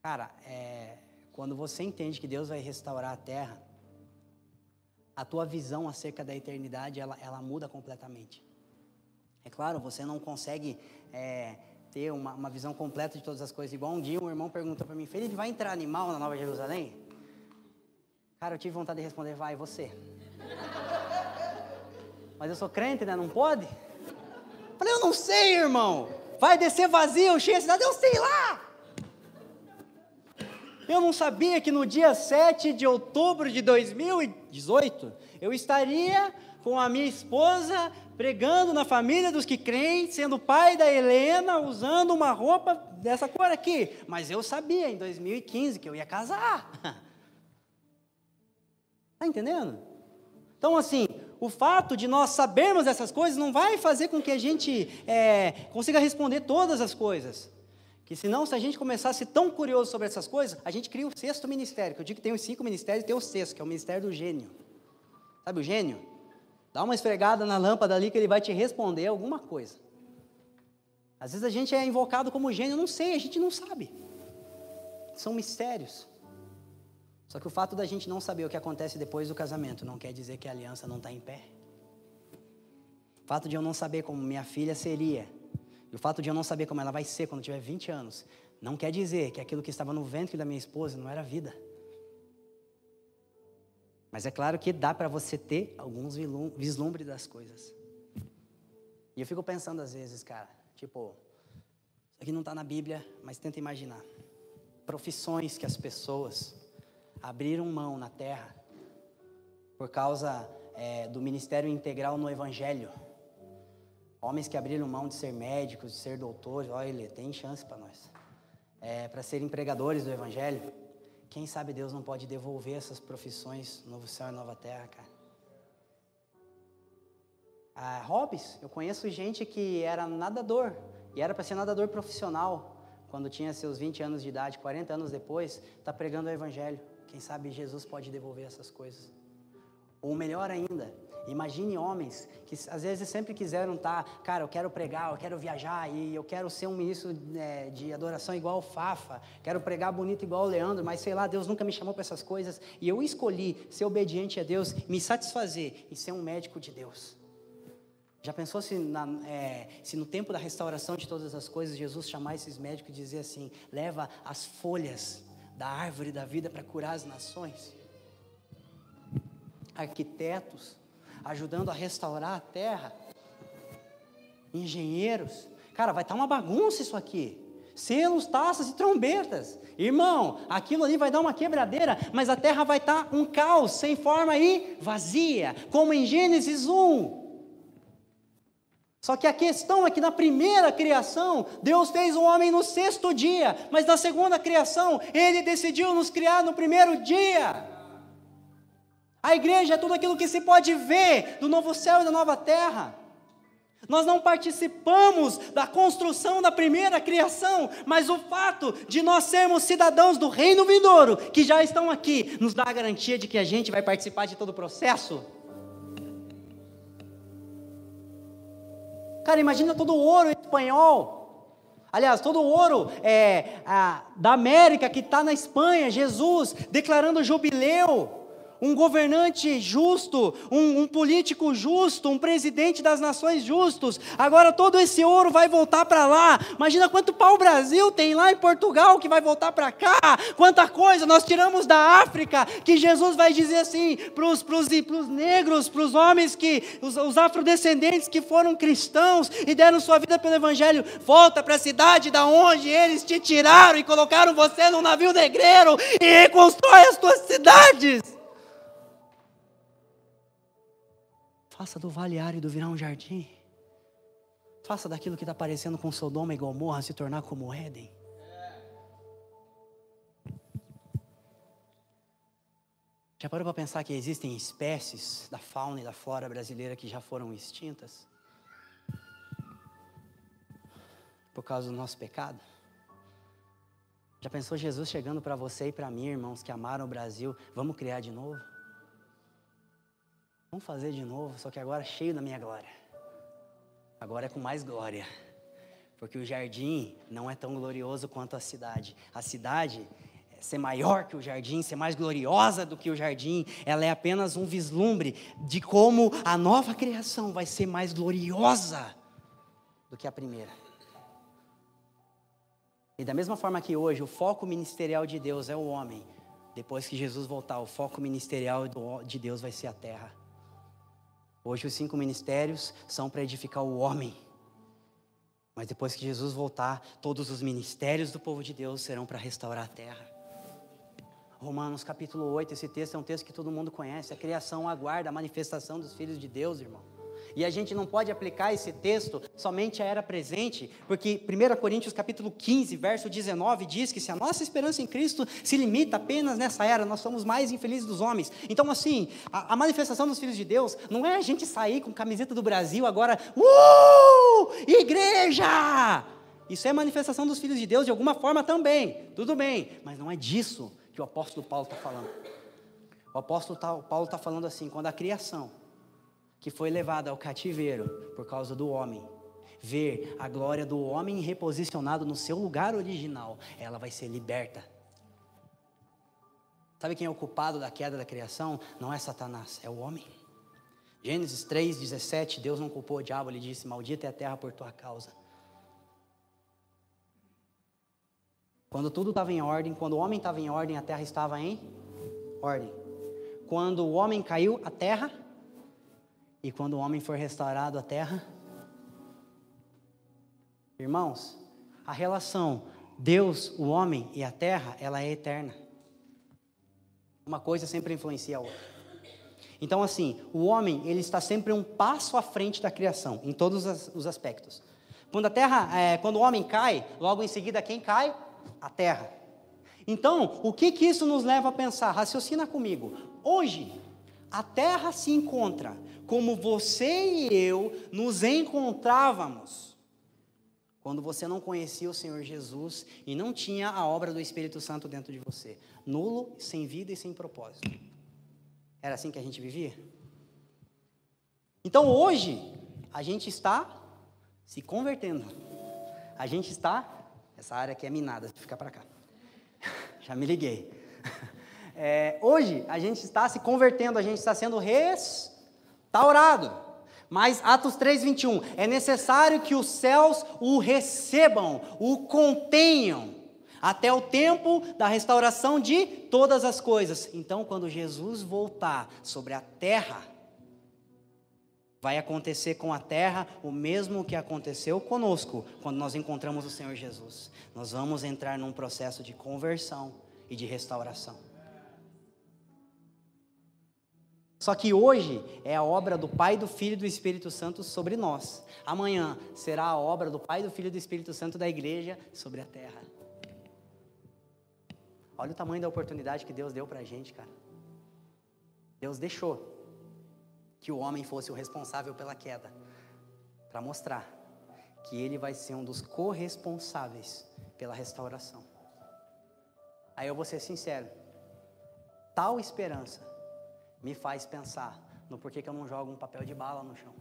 Cara, é, quando você entende que Deus vai restaurar a terra, a tua visão acerca da eternidade, ela, ela muda completamente. É claro, você não consegue é, ter uma, uma visão completa de todas as coisas. Igual um dia um irmão perguntou para mim, Felipe, vai entrar animal na Nova Jerusalém? Cara, eu tive vontade de responder, vai, você. [LAUGHS] Mas eu sou crente, né? Não pode? Falei, eu não sei, irmão. Vai descer vazio, cheio a cidade, eu sei lá. Eu não sabia que no dia 7 de outubro de 2018 eu estaria com a minha esposa pregando na família dos que creem, sendo pai da Helena, usando uma roupa dessa cor aqui. Mas eu sabia em 2015 que eu ia casar. Está [LAUGHS] entendendo? Então, assim, o fato de nós sabermos essas coisas não vai fazer com que a gente é, consiga responder todas as coisas. Que senão, se a gente ser tão curioso sobre essas coisas, a gente cria o sexto ministério. Que eu digo que tem os cinco ministérios e tem o sexto, que é o ministério do gênio. Sabe o gênio? Dá uma esfregada na lâmpada ali que ele vai te responder alguma coisa. Às vezes a gente é invocado como gênio, não sei, a gente não sabe. São mistérios. Só que o fato da gente não saber o que acontece depois do casamento não quer dizer que a aliança não está em pé. O fato de eu não saber como minha filha seria, e o fato de eu não saber como ela vai ser quando tiver 20 anos, não quer dizer que aquilo que estava no ventre da minha esposa não era vida. Mas é claro que dá para você ter alguns vislumbres das coisas. E eu fico pensando às vezes, cara, tipo, isso aqui não está na Bíblia, mas tenta imaginar. Profissões que as pessoas abriram mão na terra por causa é, do ministério integral no Evangelho. Homens que abriram mão de ser médicos, de ser doutores, olha, tem chance para nós. É, para serem pregadores do Evangelho. Quem sabe Deus não pode devolver essas profissões, novo céu e nova terra, cara. Ah, hobbies, eu conheço gente que era nadador, e era para ser nadador profissional, quando tinha seus 20 anos de idade, 40 anos depois, está pregando o Evangelho. Quem sabe Jesus pode devolver essas coisas. Ou melhor ainda, imagine homens que às vezes sempre quiseram estar, tá, cara, eu quero pregar, eu quero viajar e eu quero ser um ministro é, de adoração igual o Fafa, quero pregar bonito igual o Leandro, mas sei lá, Deus nunca me chamou para essas coisas e eu escolhi ser obediente a Deus, me satisfazer e ser um médico de Deus. Já pensou se, na, é, se, no tempo da restauração de todas as coisas, Jesus chamar esses médicos e dizer assim: leva as folhas da árvore da vida para curar as nações? Arquitetos ajudando a restaurar a terra, engenheiros, cara, vai estar tá uma bagunça isso aqui. Selos, taças e trombetas. Irmão, aquilo ali vai dar uma quebradeira, mas a terra vai estar tá um caos, sem forma e vazia, como em Gênesis 1. Só que a questão é que na primeira criação, Deus fez o homem no sexto dia, mas na segunda criação, Ele decidiu nos criar no primeiro dia. A igreja é tudo aquilo que se pode ver do novo céu e da nova terra. Nós não participamos da construção da primeira criação, mas o fato de nós sermos cidadãos do reino vindouro, que já estão aqui, nos dá a garantia de que a gente vai participar de todo o processo. Cara, imagina todo o ouro espanhol. Aliás, todo o ouro é, a, da América que está na Espanha, Jesus declarando jubileu um governante justo, um, um, político justo, um presidente das nações justos. Agora todo esse ouro vai voltar para lá. Imagina quanto pau o Brasil tem lá em Portugal que vai voltar para cá. Quanta coisa nós tiramos da África que Jesus vai dizer assim para os negros, para os homens que, os, os afrodescendentes que foram cristãos e deram sua vida pelo Evangelho, volta para a cidade da onde eles te tiraram e colocaram você num navio negreiro e reconstrói as tuas cidades. Faça do vale árido virar um jardim. Faça daquilo que está parecendo com Sodoma e Gomorra se tornar como Éden. Já parou para pensar que existem espécies da fauna e da flora brasileira que já foram extintas? Por causa do nosso pecado? Já pensou Jesus chegando para você e para mim, irmãos, que amaram o Brasil? Vamos criar de novo? Vamos fazer de novo, só que agora cheio da minha glória. Agora é com mais glória. Porque o jardim não é tão glorioso quanto a cidade. A cidade é ser maior que o jardim, ser mais gloriosa do que o jardim, ela é apenas um vislumbre de como a nova criação vai ser mais gloriosa do que a primeira. E da mesma forma que hoje o foco ministerial de Deus é o homem, depois que Jesus voltar, o foco ministerial de Deus vai ser a terra. Hoje os cinco ministérios são para edificar o homem. Mas depois que Jesus voltar, todos os ministérios do povo de Deus serão para restaurar a terra. Romanos capítulo 8, esse texto é um texto que todo mundo conhece. A criação aguarda a manifestação dos filhos de Deus, irmão. E a gente não pode aplicar esse texto somente à era presente, porque 1 Coríntios capítulo 15, verso 19 diz que se a nossa esperança em Cristo se limita apenas nessa era, nós somos mais infelizes dos homens. Então assim, a, a manifestação dos filhos de Deus não é a gente sair com camiseta do Brasil agora, uh, igreja! Isso é manifestação dos filhos de Deus de alguma forma também, tudo bem, mas não é disso que o apóstolo Paulo está falando. O apóstolo Paulo está falando assim, quando a criação que foi levada ao cativeiro por causa do homem, ver a glória do homem reposicionado no seu lugar original, ela vai ser liberta. Sabe quem é o culpado da queda da criação? Não é Satanás, é o homem. Gênesis 3,17, Deus não culpou o diabo, ele disse: Maldita é a terra por tua causa. Quando tudo estava em ordem, quando o homem estava em ordem, a terra estava em ordem. Quando o homem caiu, a terra e quando o homem for restaurado à terra, irmãos, a relação Deus, o homem e a terra, ela é eterna. Uma coisa sempre influencia a outra. Então, assim, o homem, ele está sempre um passo à frente da criação, em todos os aspectos. Quando a terra, é, quando o homem cai, logo em seguida quem cai? A terra. Então, o que que isso nos leva a pensar? Raciocina comigo. Hoje, a terra se encontra como você e eu nos encontrávamos quando você não conhecia o Senhor Jesus e não tinha a obra do Espírito Santo dentro de você, nulo, sem vida e sem propósito. Era assim que a gente vivia? Então hoje, a gente está se convertendo. A gente está. Essa área aqui é minada, fica para cá. [LAUGHS] Já me liguei. [LAUGHS] É, hoje, a gente está se convertendo, a gente está sendo restaurado. Mas Atos 3:21 é necessário que os céus o recebam, o contenham até o tempo da restauração de todas as coisas. Então, quando Jesus voltar sobre a terra, vai acontecer com a terra o mesmo que aconteceu conosco quando nós encontramos o Senhor Jesus. Nós vamos entrar num processo de conversão e de restauração. Só que hoje é a obra do Pai, do Filho e do Espírito Santo sobre nós. Amanhã será a obra do Pai, do Filho e do Espírito Santo da igreja sobre a terra. Olha o tamanho da oportunidade que Deus deu para a gente, cara. Deus deixou que o homem fosse o responsável pela queda, para mostrar que ele vai ser um dos corresponsáveis pela restauração. Aí eu vou ser sincero: tal esperança me faz pensar no porquê que eu não jogo um papel de bala no chão.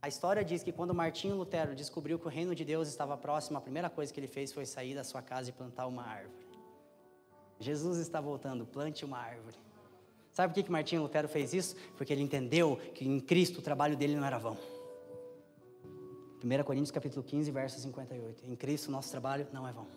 A história diz que quando Martinho Lutero descobriu que o reino de Deus estava próximo, a primeira coisa que ele fez foi sair da sua casa e plantar uma árvore. Jesus está voltando, plante uma árvore. Sabe por que, que Martinho Lutero fez isso? Porque ele entendeu que em Cristo o trabalho dele não era vão. 1 Coríntios capítulo 15, verso 58. Em Cristo nosso trabalho não é vão.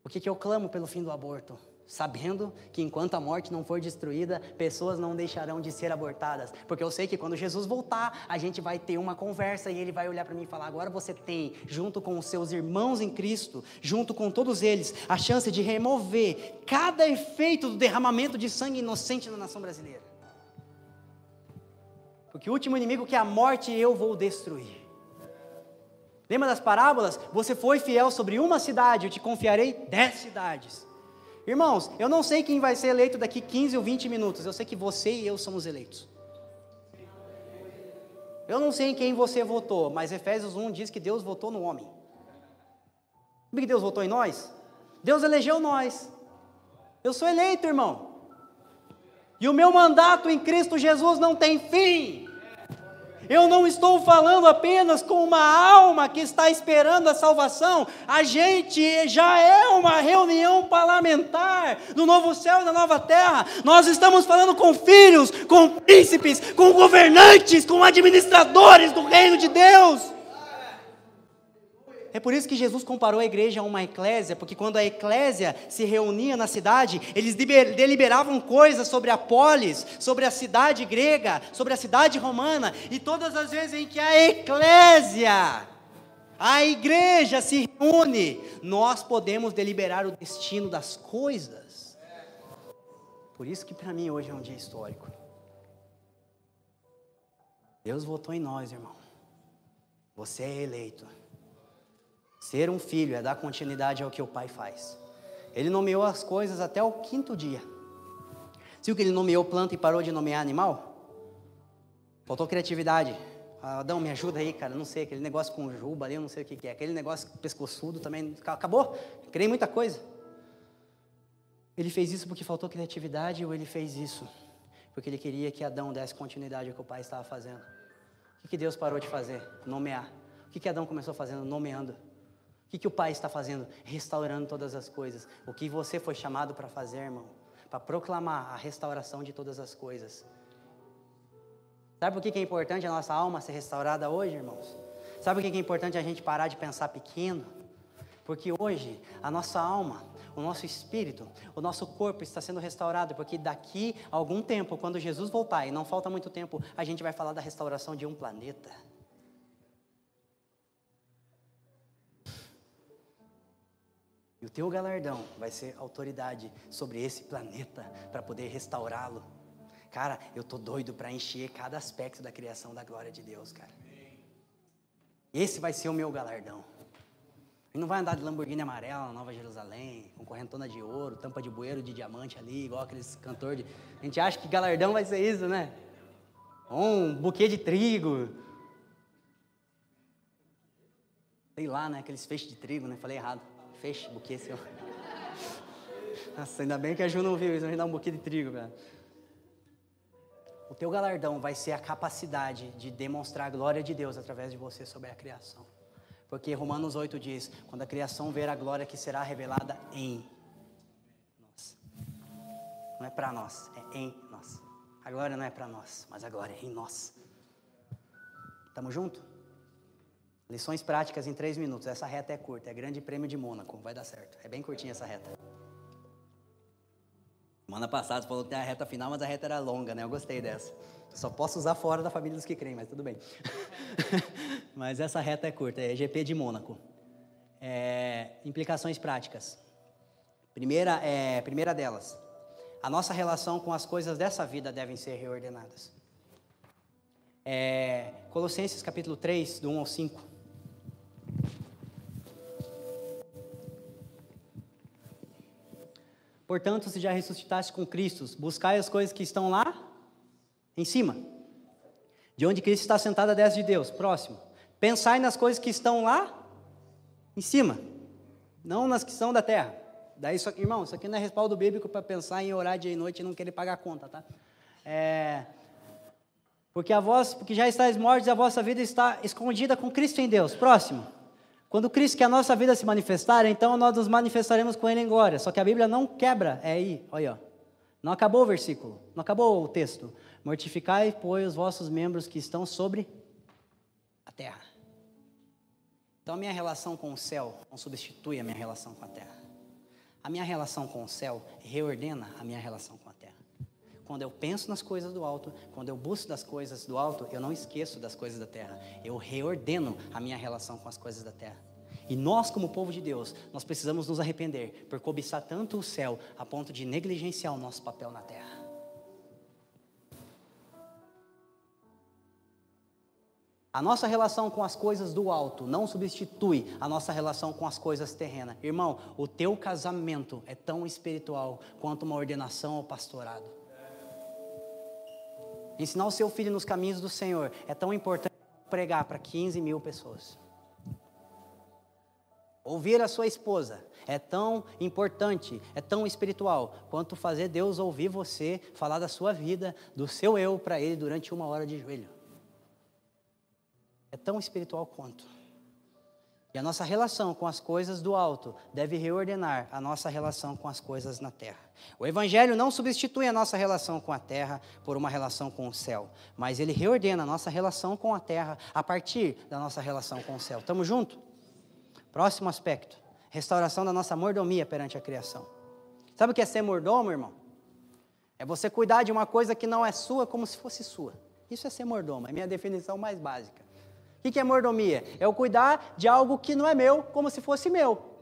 Por que, que eu clamo pelo fim do aborto? Sabendo que enquanto a morte não for destruída, pessoas não deixarão de ser abortadas, porque eu sei que quando Jesus voltar, a gente vai ter uma conversa e ele vai olhar para mim e falar: agora você tem, junto com os seus irmãos em Cristo, junto com todos eles, a chance de remover cada efeito do derramamento de sangue inocente na nação brasileira. Porque o último inimigo que é a morte eu vou destruir. Lembra das parábolas? Você foi fiel sobre uma cidade, eu te confiarei dez cidades. Irmãos, eu não sei quem vai ser eleito daqui 15 ou 20 minutos, eu sei que você e eu somos eleitos. Eu não sei em quem você votou, mas Efésios 1 diz que Deus votou no homem. Sabe que Deus votou em nós? Deus elegeu nós. Eu sou eleito, irmão. E o meu mandato em Cristo Jesus não tem fim. Eu não estou falando apenas com uma alma que está esperando a salvação. A gente já é uma reunião parlamentar do novo céu e da nova terra. Nós estamos falando com filhos, com príncipes, com governantes, com administradores do reino de Deus. É por isso que Jesus comparou a igreja a uma eclésia, porque quando a eclésia se reunia na cidade, eles deliberavam coisas sobre a polis, sobre a cidade grega, sobre a cidade romana, e todas as vezes em que a eclésia, a igreja se reúne, nós podemos deliberar o destino das coisas. Por isso que para mim hoje é um dia histórico. Deus votou em nós, irmão. Você é eleito. Ser um filho é dar continuidade ao que o pai faz. Ele nomeou as coisas até o quinto dia. Se o que ele nomeou planta e parou de nomear animal? Faltou criatividade. Adão, me ajuda aí, cara. Não sei, aquele negócio com juba ali, eu não sei o que é. Aquele negócio pescoçudo também. Acabou. Criei muita coisa. Ele fez isso porque faltou criatividade ou ele fez isso porque ele queria que Adão desse continuidade ao que o pai estava fazendo? O que Deus parou de fazer? Nomear. O que Adão começou fazendo? Nomeando. O que, que o Pai está fazendo? Restaurando todas as coisas. O que você foi chamado para fazer, irmão? Para proclamar a restauração de todas as coisas. Sabe por que, que é importante a nossa alma ser restaurada hoje, irmãos? Sabe por que, que é importante a gente parar de pensar pequeno? Porque hoje a nossa alma, o nosso espírito, o nosso corpo está sendo restaurado, porque daqui a algum tempo, quando Jesus voltar, e não falta muito tempo, a gente vai falar da restauração de um planeta. E o teu galardão vai ser autoridade sobre esse planeta para poder restaurá-lo. Cara, eu tô doido para encher cada aspecto da criação da glória de Deus, cara. Esse vai ser o meu galardão. Ele não vai andar de Lamborghini amarela na Nova Jerusalém, com correntona de ouro, tampa de bueiro de diamante ali, igual aqueles cantores. De... A gente acha que galardão vai ser isso, né? Um buquê de trigo. Sei lá, né? Aqueles feixes de trigo, né? Falei errado. Feixe, buquê seu. Nossa, ainda bem que a Ju não viu isso, a gente dá um pouquinho de trigo, velho. O teu galardão vai ser a capacidade de demonstrar a glória de Deus através de você sobre a criação. Porque Romanos 8 diz: quando a criação ver a glória que será revelada em nós. Não é para nós, é em nós. A glória não é para nós, mas a glória é em nós. Tamo junto? Lições práticas em três minutos. Essa reta é curta, é Grande Prêmio de Mônaco, vai dar certo. É bem curtinha essa reta. Semana passada você falou que tem a reta final, mas a reta era longa, né? Eu gostei dessa. Só posso usar fora da família dos que creem, mas tudo bem. [LAUGHS] mas essa reta é curta, é GP de Mônaco. É, implicações práticas. Primeira, é, primeira delas, a nossa relação com as coisas dessa vida devem ser reordenadas. É, Colossenses capítulo 3, do 1 ao 5. Portanto, se já ressuscitaste com Cristo, buscai as coisas que estão lá em cima, de onde Cristo está sentado à destra de Deus. Próximo. Pensai nas coisas que estão lá em cima, não nas que são da terra. Daí, irmão, isso aqui não é respaldo bíblico para pensar em orar dia e noite e não querer pagar a conta, tá? É, porque a vós, porque já estáis mortos e a vossa vida está escondida com Cristo em Deus. Próximo. Quando Cristo quer a nossa vida se manifestar, então nós nos manifestaremos com Ele em glória. Só que a Bíblia não quebra, é aí, olha. Não acabou o versículo, não acabou o texto. Mortificai, pois, os vossos membros que estão sobre a terra. Então a minha relação com o céu não substitui a minha relação com a terra. A minha relação com o céu reordena a minha relação com a terra. Quando eu penso nas coisas do alto, quando eu busco das coisas do alto, eu não esqueço das coisas da terra. Eu reordeno a minha relação com as coisas da terra. E nós, como povo de Deus, nós precisamos nos arrepender por cobiçar tanto o céu a ponto de negligenciar o nosso papel na terra. A nossa relação com as coisas do alto não substitui a nossa relação com as coisas terrenas. Irmão, o teu casamento é tão espiritual quanto uma ordenação ao pastorado. Ensinar o seu filho nos caminhos do Senhor é tão importante pregar para 15 mil pessoas. Ouvir a sua esposa é tão importante, é tão espiritual, quanto fazer Deus ouvir você falar da sua vida, do seu eu para Ele durante uma hora de joelho. É tão espiritual quanto. E a nossa relação com as coisas do alto deve reordenar a nossa relação com as coisas na terra. O Evangelho não substitui a nossa relação com a terra por uma relação com o céu, mas ele reordena a nossa relação com a terra a partir da nossa relação com o céu. Estamos juntos? Próximo aspecto: restauração da nossa mordomia perante a criação. Sabe o que é ser mordomo, irmão? É você cuidar de uma coisa que não é sua como se fosse sua. Isso é ser mordomo, é minha definição mais básica. O que é mordomia? É o cuidar de algo que não é meu, como se fosse meu.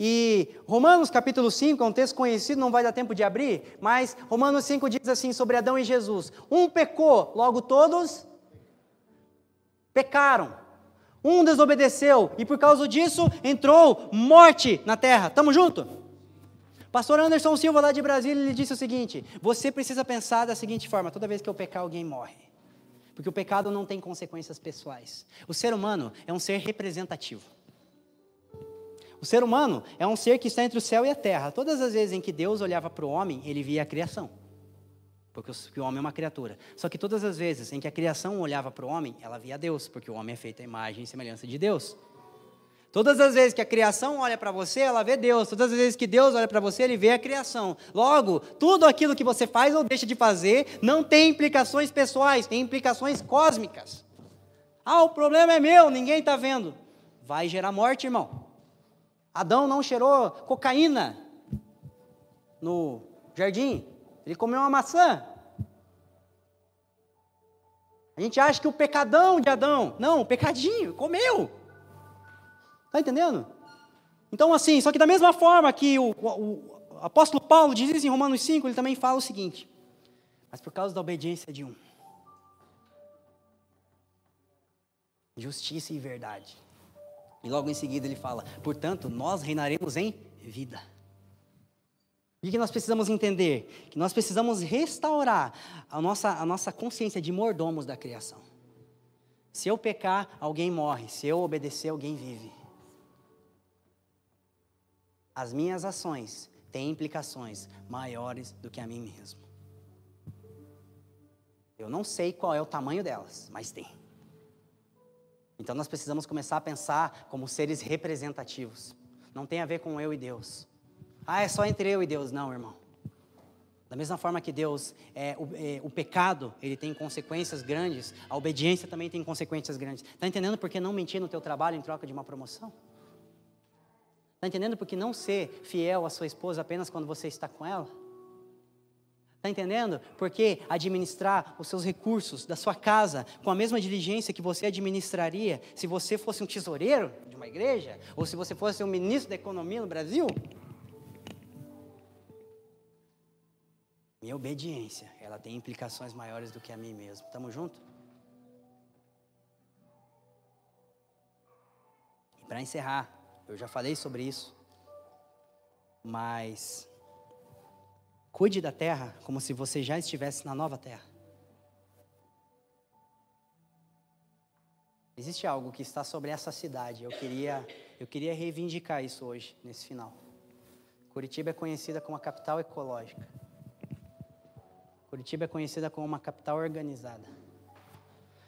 E Romanos capítulo 5 é um texto conhecido, não vai dar tempo de abrir, mas Romanos 5 diz assim sobre Adão e Jesus: Um pecou, logo todos pecaram. Um desobedeceu e por causa disso entrou morte na terra. Tamo junto? Pastor Anderson Silva lá de Brasília ele disse o seguinte: Você precisa pensar da seguinte forma: toda vez que eu pecar alguém morre. Porque o pecado não tem consequências pessoais. O ser humano é um ser representativo. O ser humano é um ser que está entre o céu e a terra. Todas as vezes em que Deus olhava para o homem, ele via a criação. Porque o homem é uma criatura. Só que todas as vezes em que a criação olhava para o homem, ela via Deus, porque o homem é feito à imagem e semelhança de Deus. Todas as vezes que a criação olha para você, ela vê Deus. Todas as vezes que Deus olha para você, ele vê a criação. Logo, tudo aquilo que você faz ou deixa de fazer não tem implicações pessoais, tem implicações cósmicas. Ah, o problema é meu, ninguém está vendo. Vai gerar morte, irmão. Adão não cheirou cocaína no jardim, ele comeu uma maçã. A gente acha que o pecadão de Adão, não, o pecadinho, comeu. Está entendendo? Então, assim, só que da mesma forma que o, o, o apóstolo Paulo diz isso em Romanos 5, ele também fala o seguinte: mas por causa da obediência de um, justiça e verdade. E logo em seguida ele fala: portanto, nós reinaremos em vida. O que nós precisamos entender? Que nós precisamos restaurar a nossa, a nossa consciência de mordomos da criação. Se eu pecar, alguém morre. Se eu obedecer, alguém vive as minhas ações tem implicações maiores do que a mim mesmo. Eu não sei qual é o tamanho delas, mas tem. Então nós precisamos começar a pensar como seres representativos. Não tem a ver com eu e Deus. Ah, é só entre eu e Deus. Não, irmão. Da mesma forma que Deus, é, o, é, o, pecado, ele tem consequências grandes, a obediência também tem consequências grandes. Está entendendo por que não mentir no teu trabalho em troca de uma promoção? Está entendendo por que não ser fiel à sua esposa apenas quando você está com ela? Está entendendo? Porque administrar os seus recursos da sua casa com a mesma diligência que você administraria se você fosse um tesoureiro de uma igreja, ou se você fosse um ministro da economia no Brasil? Minha obediência, ela tem implicações maiores do que a mim mesmo. Estamos juntos? E para encerrar, eu já falei sobre isso, mas cuide da terra como se você já estivesse na nova terra. Existe algo que está sobre essa cidade. Eu queria, eu queria reivindicar isso hoje, nesse final. Curitiba é conhecida como a capital ecológica. Curitiba é conhecida como uma capital organizada.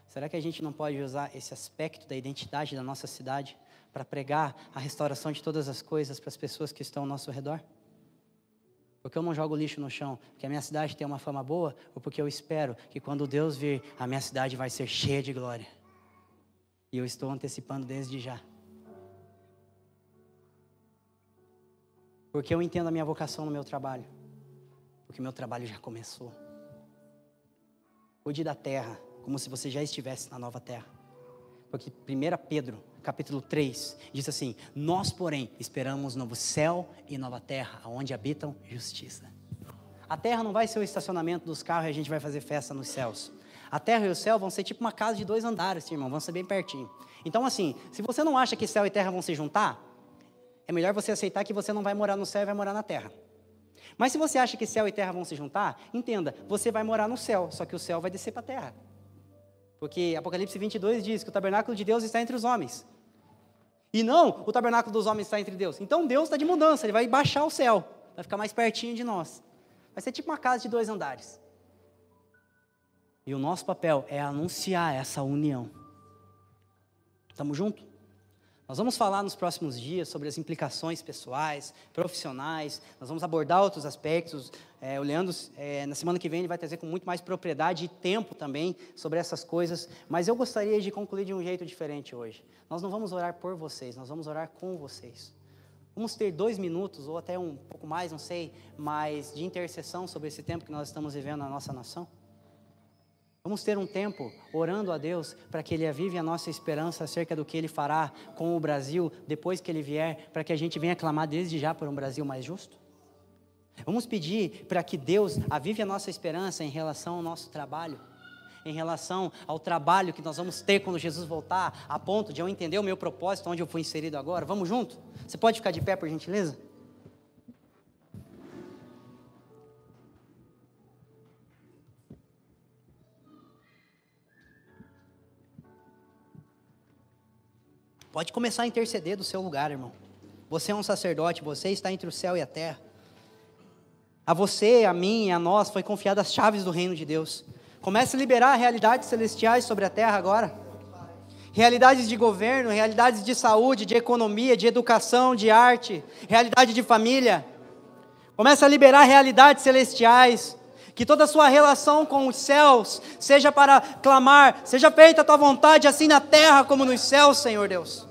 Será que a gente não pode usar esse aspecto da identidade da nossa cidade para pregar a restauração de todas as coisas para as pessoas que estão ao nosso redor? Porque eu não jogo lixo no chão, porque a minha cidade tem uma fama boa, ou porque eu espero que quando Deus vir, a minha cidade vai ser cheia de glória. E eu estou antecipando desde já. Porque eu entendo a minha vocação no meu trabalho. Porque meu trabalho já começou. Cuide da terra, como se você já estivesse na nova terra. Porque 1 Pedro, capítulo 3, diz assim: Nós, porém, esperamos novo céu e nova terra, onde habitam justiça. A terra não vai ser o estacionamento dos carros e a gente vai fazer festa nos céus. A terra e o céu vão ser tipo uma casa de dois andares, irmão, vão ser bem pertinho. Então, assim, se você não acha que céu e terra vão se juntar, é melhor você aceitar que você não vai morar no céu e vai morar na terra. Mas se você acha que céu e terra vão se juntar, entenda, você vai morar no céu, só que o céu vai descer para a terra. Porque Apocalipse 22 diz que o tabernáculo de Deus está entre os homens. E não, o tabernáculo dos homens está entre Deus. Então Deus está de mudança, ele vai baixar o céu, vai ficar mais pertinho de nós. Vai ser tipo uma casa de dois andares. E o nosso papel é anunciar essa união. Estamos juntos? Nós vamos falar nos próximos dias sobre as implicações pessoais, profissionais, nós vamos abordar outros aspectos. É, o Leandro, é, na semana que vem, ele vai trazer com muito mais propriedade e tempo também sobre essas coisas, mas eu gostaria de concluir de um jeito diferente hoje. Nós não vamos orar por vocês, nós vamos orar com vocês. Vamos ter dois minutos, ou até um pouco mais, não sei, mas de intercessão sobre esse tempo que nós estamos vivendo na nossa nação? Vamos ter um tempo orando a Deus para que Ele avive a nossa esperança acerca do que Ele fará com o Brasil depois que Ele vier, para que a gente venha clamar desde já por um Brasil mais justo? Vamos pedir para que Deus avive a nossa esperança em relação ao nosso trabalho, em relação ao trabalho que nós vamos ter quando Jesus voltar, a ponto de eu entender o meu propósito, onde eu fui inserido agora. Vamos junto? Você pode ficar de pé, por gentileza? Pode começar a interceder do seu lugar, irmão. Você é um sacerdote, você está entre o céu e a terra. A você, a mim e a nós foi confiada as chaves do reino de Deus. Comece a liberar realidades celestiais sobre a terra agora. Realidades de governo, realidades de saúde, de economia, de educação, de arte, realidade de família. Comece a liberar realidades celestiais. Que toda a sua relação com os céus seja para clamar, seja feita a tua vontade, assim na terra como nos céus, Senhor Deus.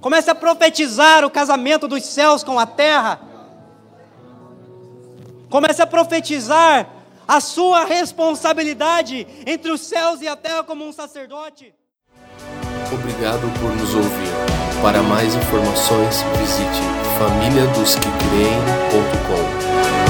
Comece a profetizar o casamento dos céus com a terra. Comece a profetizar a sua responsabilidade entre os céus e a terra como um sacerdote. Obrigado por nos ouvir. Para mais informações, visite famíliadosquecreem.com